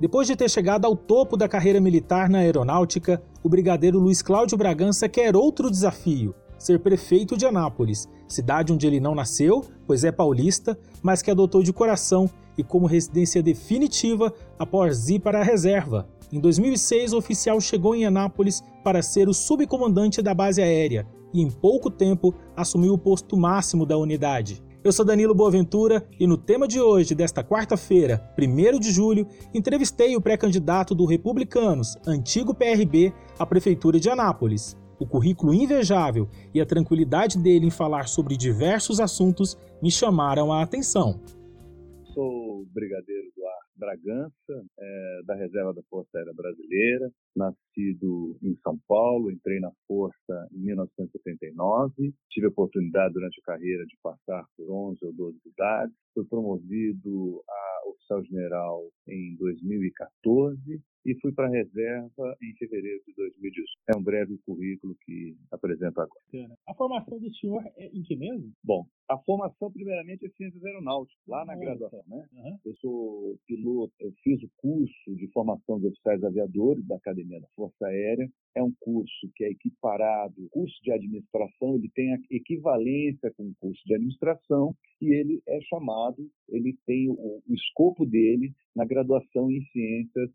Depois de ter chegado ao topo da carreira militar na aeronáutica, o brigadeiro Luiz Cláudio Bragança quer outro desafio: ser prefeito de Anápolis, cidade onde ele não nasceu, pois é paulista, mas que adotou de coração e como residência definitiva após ir para a reserva. Em 2006, o oficial chegou em Anápolis para ser o subcomandante da base aérea e, em pouco tempo, assumiu o posto máximo da unidade. Eu sou Danilo Boaventura e no tema de hoje, desta quarta-feira, 1 de julho, entrevistei o pré-candidato do Republicanos, antigo PRB, à Prefeitura de Anápolis. O currículo invejável e a tranquilidade dele em falar sobre diversos assuntos me chamaram a atenção. Sou brigadeiro do Ar Bragança, é, da Reserva da Força Aérea Brasileira, nascido em São Paulo, entrei na Força em 1979, tive a oportunidade durante a carreira de passar por 11 ou 12 cidades, fui promovido a oficial general em 2014 e fui para a reserva em fevereiro de 2018. É um breve currículo que apresento agora. A formação do senhor é em que mesmo? Bom, a formação primeiramente é ciências aeronáuticas, lá na graduação, né? Uhum. Eu sou piloto, eu fiz o curso de formação de oficiais aviadores da Academia da Força Aérea. É um curso que é equiparado, curso de administração, ele tem a equivalência com o curso de administração e ele é chamado, ele tem o, o escopo dele na graduação em ciências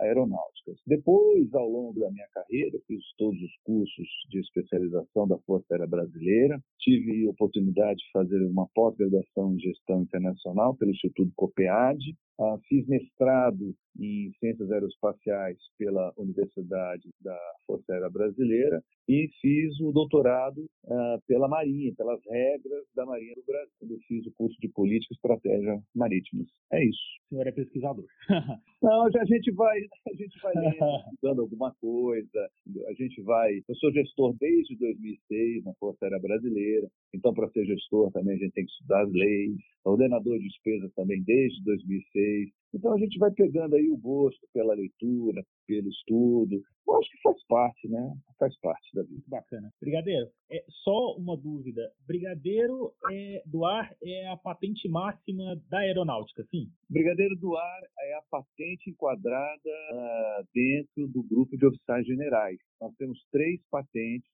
aeronáuticas. Depois, ao longo da minha carreira, fiz todos os cursos de especialização da Força Aérea Brasileira, tive oportunidade de fazer uma pós-graduação em gestão internacional pelo Instituto COPEAD, Uh, fiz mestrado em Ciências Aeroespaciais pela Universidade da Força Aérea Brasileira e fiz o doutorado uh, pela Marinha, pelas regras da Marinha do Brasil, eu fiz o curso de Política e Estratégia Marítimas. É isso. O senhor é pesquisador. Não, a gente vai, a gente vai lendo, alguma coisa, a gente vai... Eu sou gestor desde 2006 na Força Aérea Brasileira, então para ser gestor também a gente tem que estudar as leis, ordenador de despesas também desde 2006, então a gente vai pegando aí o gosto pela leitura, pelo estudo. Eu acho que faz parte, né? Faz parte da vida. Bacana. Brigadeiro, é só uma dúvida. Brigadeiro é, do ar é a patente máxima da aeronáutica, sim? Brigadeiro do ar é a patente enquadrada uh, dentro do grupo de oficiais generais. Nós temos três patentes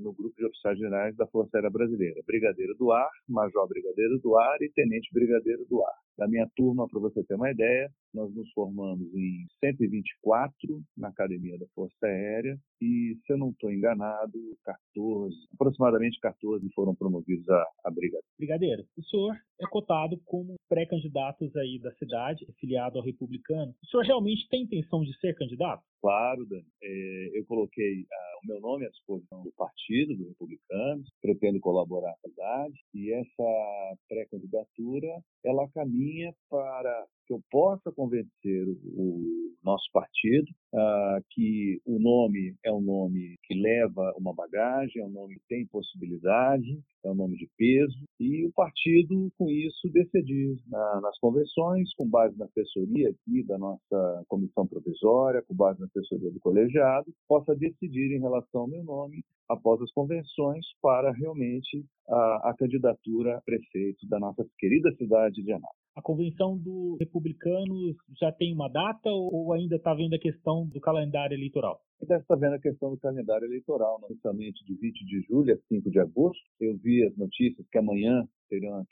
no grupo de oficiais generais da Força Aérea Brasileira: Brigadeiro do Ar, Major Brigadeiro do Ar e Tenente Brigadeiro do Ar. Da minha turma, para você ter uma ideia, nós nos formamos em 124 na Academia da Força Aérea e, se eu não estou enganado, 14, aproximadamente 14 foram promovidos a, a brigadeiro. Brigadeiro, o senhor é cotado como pré-candidatos aí da cidade, filiado ao republicano. O senhor realmente tem intenção de ser candidato? Claro, Dani. É, eu coloquei ah, o meu nome à disposição do partido, do Republicanos, pretendo colaborar com a cidade e essa pré-candidatura ela caminha para que eu possa convencer o nosso partido uh, que o nome é um nome que leva uma bagagem, é um nome que tem possibilidade, é um nome de peso, e o partido, com isso, decidir na, nas convenções, com base na assessoria aqui da nossa comissão provisória, com base na assessoria do colegiado, possa decidir em relação ao meu nome após as convenções para realmente a, a candidatura a prefeito da nossa querida cidade de Anápolis. A convenção dos republicanos já tem uma data ou ainda está vendo a questão do calendário eleitoral? Ainda está vendo a questão do calendário eleitoral, inicialmente de 20 de julho a 5 de agosto. Eu vi as notícias que amanhã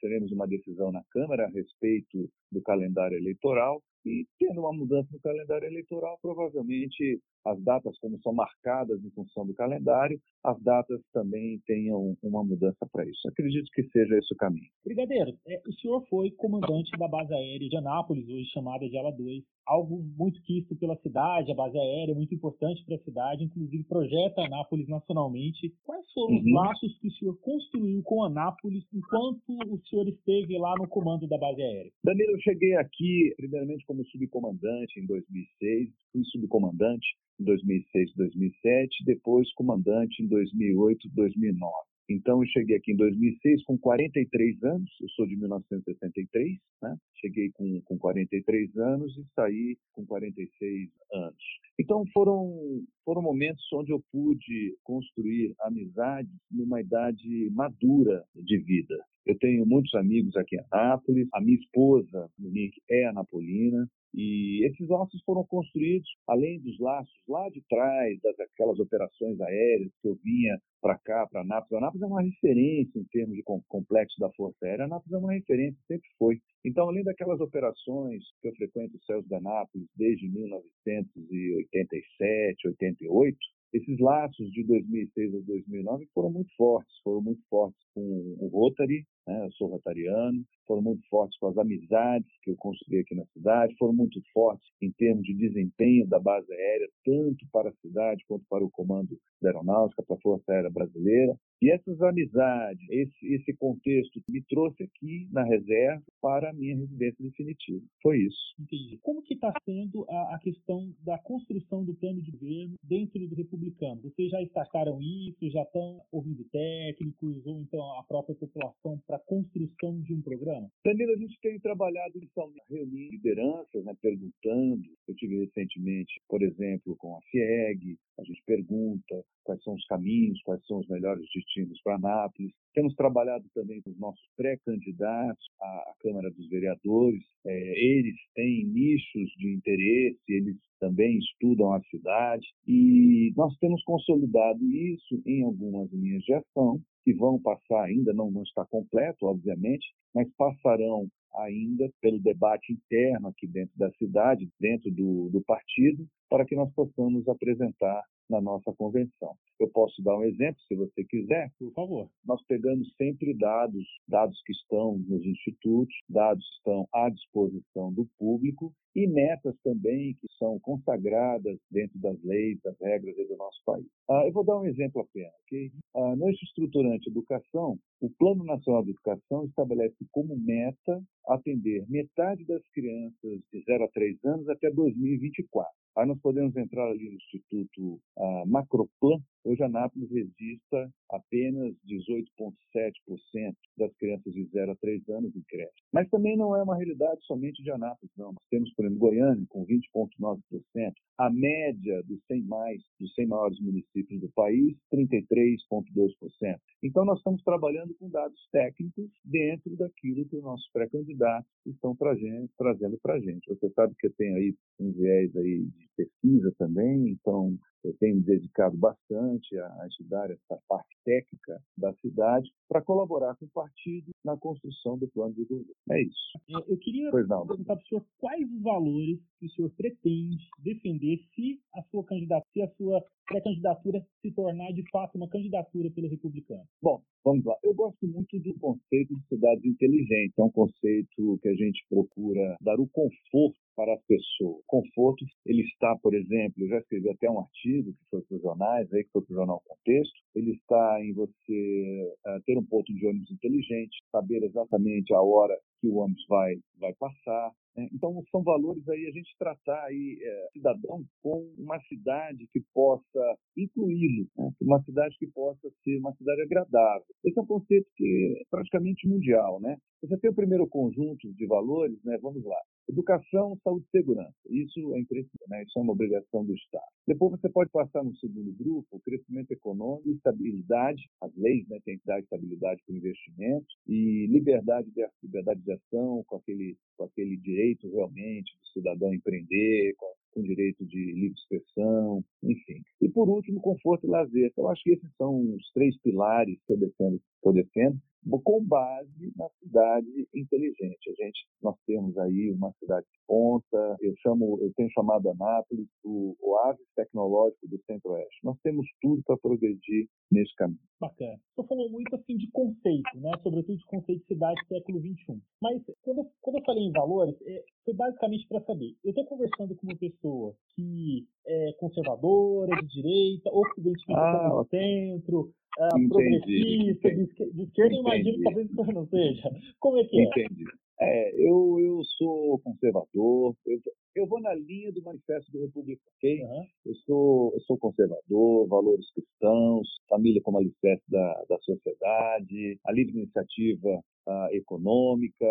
teremos uma decisão na Câmara a respeito do calendário eleitoral. E tendo uma mudança no calendário eleitoral, provavelmente as datas, como são marcadas em função do calendário, as datas também tenham uma mudança para isso. Acredito que seja esse o caminho. Brigadeiro, é, o senhor foi comandante da base aérea de Anápolis, hoje chamada de Ala 2, algo muito quisto pela cidade, a base aérea, muito importante para a cidade, inclusive projeta Anápolis nacionalmente. Quais foram uhum. os laços que o senhor construiu com Anápolis enquanto o senhor esteve lá no comando da base aérea? Danilo, eu cheguei aqui, primeiramente, como subcomandante em 2006, fui subcomandante em 2006 2007, depois comandante em 2008 2009. Então, eu cheguei aqui em 2006 com 43 anos, eu sou de 1963, né? cheguei com, com 43 anos e saí com 46 anos. Então, foram, foram momentos onde eu pude construir amizades numa idade madura de vida. Eu tenho muitos amigos aqui em Anápolis. A minha esposa, Monique, é anapolina. E esses laços foram construídos, além dos laços lá de trás, daquelas operações aéreas que eu vinha para cá, para Anápolis. Anápolis é uma referência em termos de complexo da Força Aérea. Anápolis é uma referência, sempre foi. Então, além daquelas operações que eu frequento os céus de Anápolis desde 1987, 88, esses laços de 2006 a 2009 foram muito fortes, foram muito fortes com o Rotary, né? eu sou rotariano, foram muito fortes com as amizades que eu construí aqui na cidade, foram muito fortes em termos de desempenho da base aérea, tanto para a cidade quanto para o comando da aeronáutica, para a Força Aérea Brasileira. E essas amizades, esse, esse contexto me trouxe aqui na reserva para a minha residência definitiva. Foi isso. Entendi. Como que está sendo a, a, questão da construção do plano de governo dentro do republicano? Vocês já destacaram isso? Já estão ouvindo técnicos ou então a própria população para a construção de um programa? Danilo, a gente tem trabalhado em reunir lideranças, né, perguntando. Eu tive recentemente, por exemplo, com a FIEG, a gente pergunta quais são os caminhos, quais são os melhores destinos para Anápolis. Temos trabalhado também com os nossos pré-candidatos à Câmara dos Vereadores. É, eles têm nichos de interesse, eles também estudam a cidade e nós temos consolidado isso em algumas linhas de ação que vão passar ainda, não, não está completo, obviamente, mas passarão ainda pelo debate interno aqui dentro da cidade, dentro do, do partido, para que nós possamos apresentar na nossa convenção. Eu posso dar um exemplo, se você quiser. Por favor. Nós pegamos sempre dados, dados que estão nos institutos, dados que estão à disposição do público e metas também que são consagradas dentro das leis, das regras do nosso país. Ah, eu vou dar um exemplo apenas. Okay? Ah, no eixo estruturante educação, o Plano Nacional de Educação estabelece como meta atender metade das crianças de 0 a 3 anos até 2024. Aí nós podemos entrar ali no Instituto Macroplan. Hoje, Anápolis registra apenas 18,7% das crianças de 0 a 3 anos em creche. Mas também não é uma realidade somente de Anápolis, não. Nós temos, por exemplo, Goiânia, com 20,9%. A média dos 100, mais, dos 100 maiores municípios do país, 33,2%. Então, nós estamos trabalhando com dados técnicos dentro daquilo que os nossos pré-candidatos estão trazendo para a gente. Você sabe que eu tenho aí um viés aí de pesquisa também, então eu tenho me dedicado bastante a, estudar essa parte técnica da cidade para colaborar com o partido na construção do plano de governo. É isso. Eu, eu queria perguntar para o senhor quais os valores que o senhor pretende defender se a sua candidatura, se a sua pré-candidatura se tornar de fato uma candidatura pelo republicano. Bom, vamos lá. Eu gosto muito do conceito de cidades inteligentes. É um conceito que a gente procura dar o conforto para a pessoa. Conforto, ele está, por exemplo, eu já escrevi até um artigo que foi para os jornais, aí que foi para o jornal Contexto, ele está em você uh, ter um ponto de ônibus inteligente, saber exatamente a hora que o ônibus vai, vai passar. Né? Então, são valores aí a gente tratar aí é, cidadão com uma cidade que possa incluí-lo, né? uma cidade que possa ser uma cidade agradável. Esse é um conceito que é praticamente mundial, né? Você tem o primeiro conjunto de valores, né? Vamos lá. Educação, saúde e segurança. Isso é imprescindível, né? Isso é uma obrigação do Estado. Depois você pode passar no segundo grupo, crescimento econômico, estabilidade, as leis, né? Tem que dar estabilidade para o investimento e liberdade de, liberdade de ação, com aquele, com aquele direito realmente do cidadão empreender, com, com direito de livre expressão, enfim. E por último, conforto e lazer. Então, acho que esses são os três pilares que eu defendo, que eu defendo com base na cidade inteligente. A gente, nós temos aí uma cidade de ponta, eu chamo, eu tenho chamado Anápolis o oásis tecnológico do Centro-Oeste. Nós temos tudo para progredir nesse caminho. Bacana. Você falou muito assim de conceito, né? Sobretudo de conceito de cidade século XXI. Mas quando, quando eu falei em valores, é, foi basicamente para saber. Eu estou conversando com uma pessoa que é conservadora, de direita, ou que se identifica ah, como centro, uh, progressista, de, esquerda, eu imagino que talvez isso não seja. Como é que é? Entendi. É, eu, eu sou conservador, eu, eu vou na linha do Manifesto do Republicano, ok? Uhum. Eu, sou, eu sou conservador, valores cristãos, família como alicerce da, da sociedade, a livre iniciativa uh, econômica,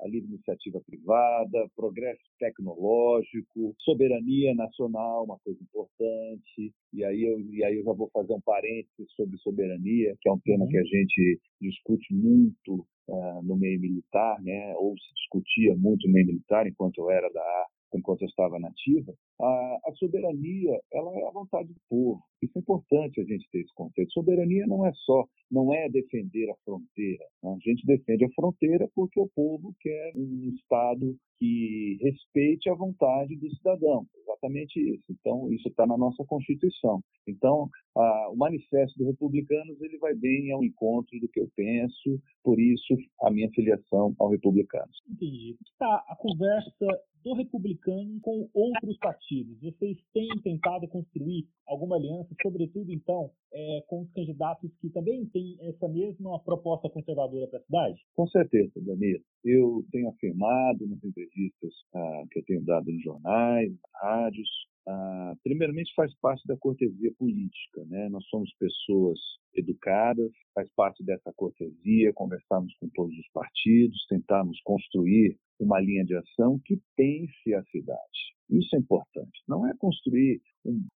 a livre iniciativa privada, progresso tecnológico, soberania nacional, uma coisa importante. E aí eu, e aí eu já vou fazer um parênteses sobre soberania, que é um tema uhum. que a gente discute muito uh, no meio militar, né? ou se discutia muito no meio militar enquanto eu era da enquanto eu estava nativa, a, a, soberania ela é a vontade do povo. Isso é importante a gente ter esse conceito. Soberania não é só, não é defender a fronteira. Né? A gente defende a fronteira porque o povo quer um Estado que respeite a vontade do cidadão. Exatamente isso. Então, isso está na nossa Constituição. Então, a, o Manifesto dos Republicanos ele vai bem ao encontro do que eu penso, por isso a minha filiação ao Republicanos. Entendi. Está a conversa do Republicano com outros partidos. Vocês têm tentado construir alguma aliança, sobretudo, então, é, com os candidatos que também têm essa mesma proposta conservadora para a cidade? Com certeza, Danilo. Eu tenho afirmado nas entrevistas ah, que eu tenho dado nos jornais, nas rádios, ah, primeiramente faz parte da cortesia política, né? Nós somos pessoas educadas, faz parte dessa cortesia conversarmos com todos os partidos, tentarmos construir uma linha de ação que pense a cidade. Isso é importante. Não é construir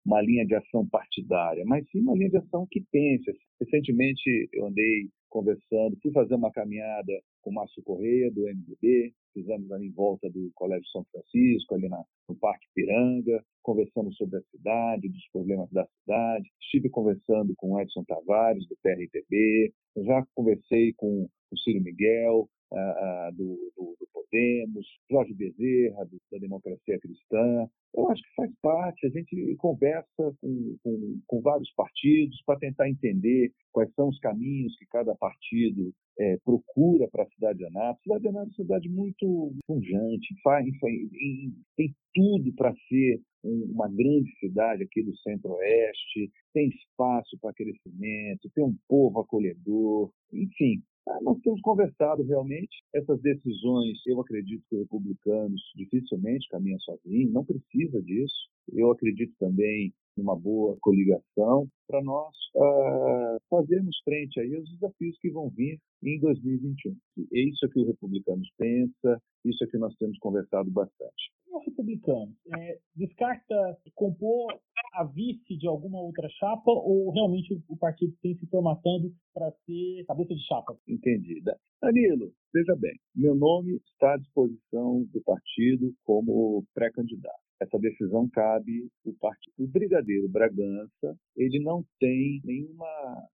uma linha de ação partidária, mas sim uma linha de ação que pense. Recentemente eu andei conversando, fui fazer uma caminhada com o Márcio Correia, do MDB, fizemos ali em volta do Colégio São Francisco, ali na, no Parque Piranga, conversamos sobre a cidade, dos problemas da cidade. Estive conversando com o Edson Tavares, do PRTB, já conversei com o Ciro Miguel, uh, do, do, do, Podemos, Jorge Bezerra, da Democracia Cristã. Eu acho que faz parte, a gente conversa com, com, com vários partidos para tentar entender quais são os caminhos que cada partido é, procura para a cidade de Anápolis. Cidade de Anápolis é uma cidade muito pungente, faz, tem tudo para ser uma grande cidade aqui do Centro-Oeste, tem espaço para crescimento, tem um povo acolhedor, enfim, nós temos conversado realmente. Essas decisões, eu acredito que os republicanos dificilmente caminham sozinhos, não precisa disso. Eu acredito também numa boa coligação para nós uh, fazermos frente aí aos desafios que vão vir em 2021. É isso é que o republicanos pensa, isso é que nós temos conversado bastante. O republicano é, descarta compor a vice de alguma outra chapa ou realmente o partido tem se formatando para ser cabeça de chapa? Entendida. Danilo, veja bem, meu nome está à disposição do partido como pré-candidato essa decisão cabe o partido. O brigadeiro Bragança, ele não tem nenhuma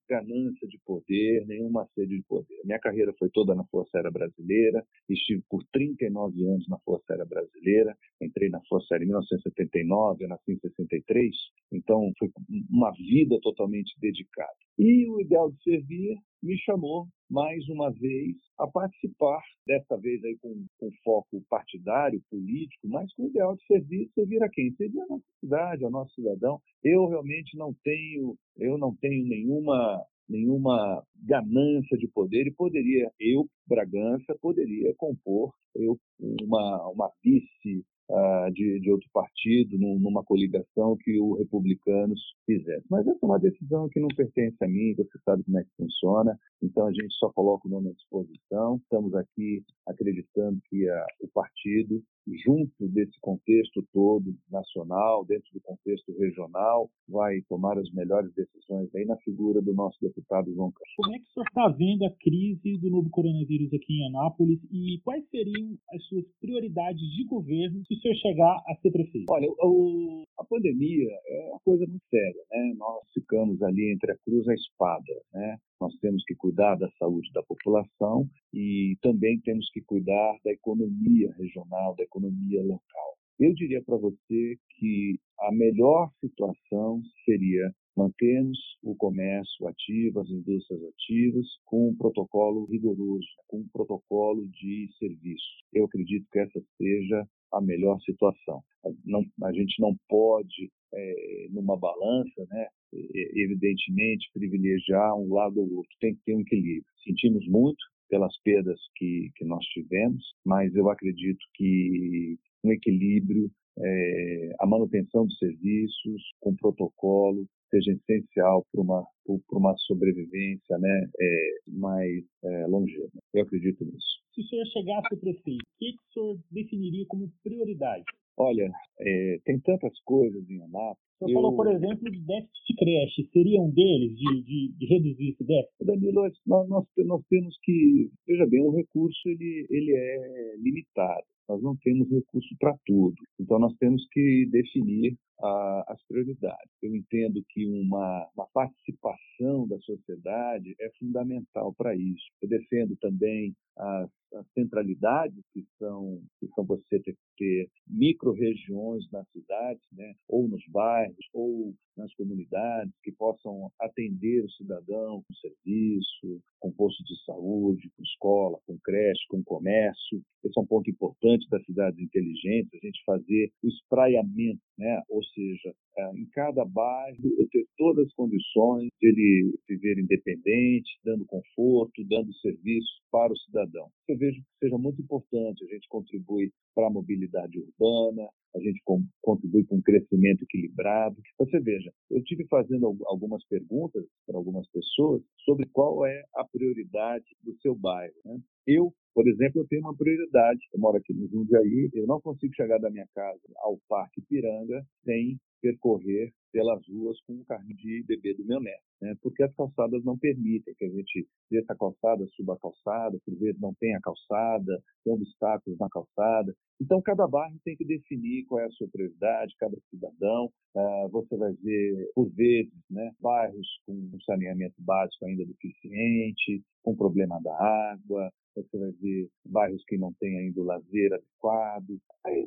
ganância de poder, nenhuma sede de poder. Minha carreira foi toda na Força Aérea Brasileira, estive por 39 anos na Força Aérea Brasileira, entrei na Força Aérea em 1979, eu nasci em 63, então foi uma vida totalmente dedicada. E o ideal de servir me chamou mais uma vez a participar, desta vez aí com, com foco partidário, político, mas com o ideal de servir, servir a quem? Servir a nossa cidade, ao nosso cidadão. Eu realmente não tenho, eu não tenho nenhuma nenhuma ganância de poder e poderia eu Bragança poderia compor eu uma uma vice uh, de, de, outro partido, num, numa coligação que o republicanos fizesse. Mas essa é uma decisão que não pertence a mim, você sabe como é que funciona, então a gente só coloca o nome à disposição. Estamos aqui acreditando que o partido, junto desse contexto todo nacional, dentro do contexto regional, vai tomar as melhores decisões aí na figura do nosso deputado João Carlos. Como é que o senhor está vendo a crise do novo coronavírus aqui em Anápolis e quais seriam as suas prioridades de governo se o senhor chegar a ser prefeito? Olha, o, a pandemia é uma coisa muito séria, né? Nós ficamos ali entre a cruz e a espada, né? Nós temos que cuidar da saúde da população e também temos que cuidar da economia regional, da economia local. Eu diria para você que a melhor situação seria mantermos o comércio ativo, as indústrias ativas, com um protocolo rigoroso, com um protocolo de serviço. Eu acredito que essa seja a melhor situação. Não, a gente não pode, é, numa balança, né, evidentemente, privilegiar um lado ou outro. Tem que ter um equilíbrio. Sentimos muito pelas perdas que, que nós tivemos, mas eu acredito que um equilíbrio, é, a manutenção dos serviços com protocolo seja essencial para uma para uma sobrevivência né, é, mais é, longeva. Eu acredito nisso. Se o senhor chegasse prefeito, o que, que o senhor definiria como prioridade? Olha, é, tem tantas coisas em Anápolis. Você eu... falou, por exemplo, de déficit de creche. Seria um deles, de, de, de reduzir esse déficit? Danilo, nós, nós, nós, temos que... Veja bem, o recurso ele, ele é limitado. Nós não temos recurso para tudo. Então, nós temos que definir a, as prioridades. Eu entendo que uma, uma participação da sociedade é fundamental para isso. Eu defendo também as, as, centralidades que são que são você ter, ter micro-regiões nas cidades, né, ou nos bairros, ou nas comunidades, que possam atender o cidadão com serviço, com posto de saúde, com escola, com creche, com comércio. Esse é um ponto importante das cidades inteligentes, a gente fazer o espraiamento, né, ou seja, é, em cada bairro eu ter todas as condições de ele viver independente, dando conforto, dando serviço para o cidadão. Eu vejo que seja muito importante, a gente contribui para a mobilidade urbana, a gente contribui com um crescimento equilibrado. Você veja, eu tive fazendo algumas perguntas para algumas pessoas sobre qual é a prioridade do seu bairro. Né? Eu, por exemplo, eu tenho uma prioridade. Eu moro aqui no Jundiaí, eu não consigo chegar da minha casa ao Parque Piranga sem percorrer pelas ruas com o carrinho de bebê do meu neto, né? porque as calçadas não permitem que a gente desça a calçada, suba a calçada, por vezes não tem a calçada, tem obstáculos na calçada. Então, cada bairro tem que definir qual é a sua prioridade, cada cidadão. Uh, você vai ver, por vezes, né, bairros com um saneamento básico ainda deficiente, com problema da água, você vai ver bairros que não têm ainda o lazer adequado,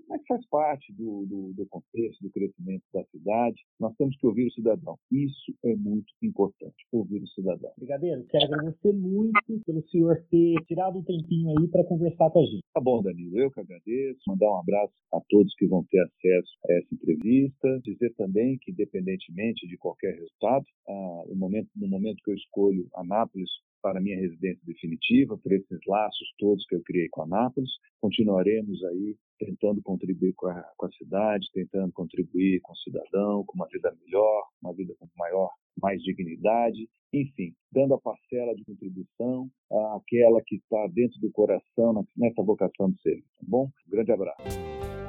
mas faz parte do, do, do, contexto, do crescimento da cidade. Nós temos que ouvir o cidadão. Isso é muito importante, ouvir o cidadão. Brigadeiro, quero agradecer muito pelo senhor ter tirado um tempinho aí para conversar com a gente. Tá bom, Danilo, eu que agradeço. Mandar um abraço a todos que vão ter acesso a essa entrevista. Dizer também que, independentemente de qualquer resultado, ah, no, momento, no momento que eu escolho Anápolis para minha residência definitiva, por esses laços todos que eu criei com a Nápoles. Continuaremos aí tentando contribuir com a, com a cidade, tentando contribuir com o cidadão, com uma vida melhor, uma vida com maior, mais dignidade, enfim, dando a parcela de contribuição àquela que está dentro do coração nessa vocação de ser. Tá bom? Um grande abraço.